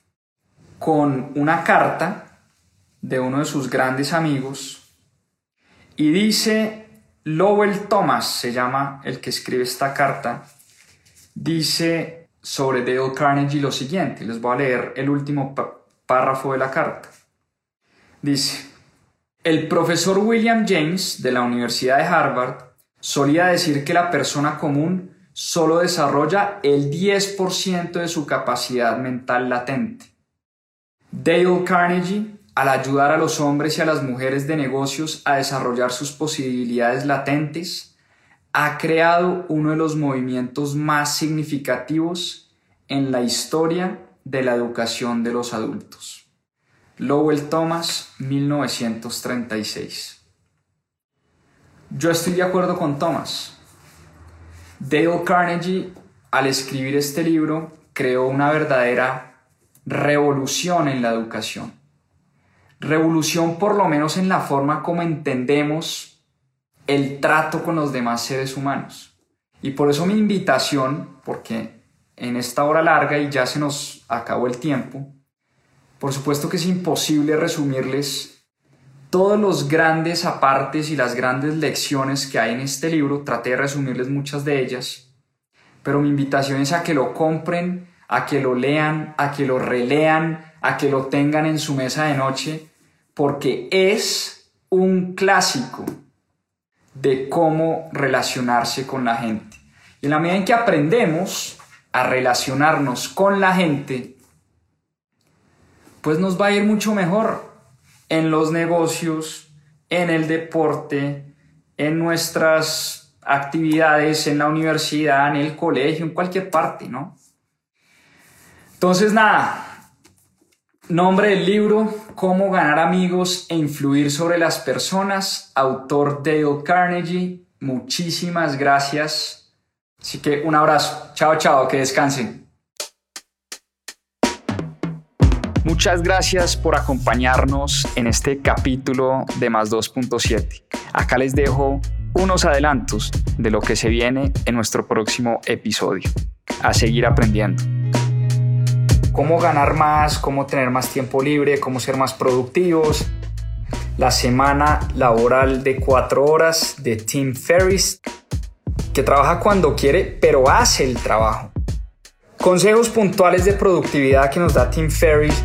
con una carta de uno de sus grandes amigos y dice, Lowell Thomas se llama el que escribe esta carta, dice sobre Dale Carnegie lo siguiente, les voy a leer el último párrafo de la carta. Dice, el profesor William James de la Universidad de Harvard solía decir que la persona común solo desarrolla el 10% de su capacidad mental latente. Dale Carnegie, al ayudar a los hombres y a las mujeres de negocios a desarrollar sus posibilidades latentes, ha creado uno de los movimientos más significativos en la historia de la educación de los adultos. Lowell Thomas, 1936. Yo estoy de acuerdo con Thomas. Dale Carnegie, al escribir este libro, creó una verdadera revolución en la educación. Revolución por lo menos en la forma como entendemos el trato con los demás seres humanos. Y por eso mi invitación, porque en esta hora larga y ya se nos acabó el tiempo, por supuesto que es imposible resumirles todos los grandes apartes y las grandes lecciones que hay en este libro, traté de resumirles muchas de ellas, pero mi invitación es a que lo compren, a que lo lean, a que lo relean, a que lo tengan en su mesa de noche, porque es un clásico de cómo relacionarse con la gente. Y en la medida en que aprendemos a relacionarnos con la gente, pues nos va a ir mucho mejor en los negocios, en el deporte, en nuestras actividades, en la universidad, en el colegio, en cualquier parte, ¿no? Entonces, nada, nombre del libro, Cómo ganar amigos e influir sobre las personas, autor Dale Carnegie. Muchísimas gracias. Así que un abrazo. Chao, chao, que descansen. Muchas gracias por acompañarnos en este capítulo de Más 2.7. Acá les dejo unos adelantos de lo que se viene en nuestro próximo episodio. A seguir aprendiendo. Cómo ganar más, cómo tener más tiempo libre, cómo ser más productivos. La semana laboral de cuatro horas de Tim Ferriss, que trabaja cuando quiere, pero hace el trabajo. Consejos puntuales de productividad que nos da Tim Ferriss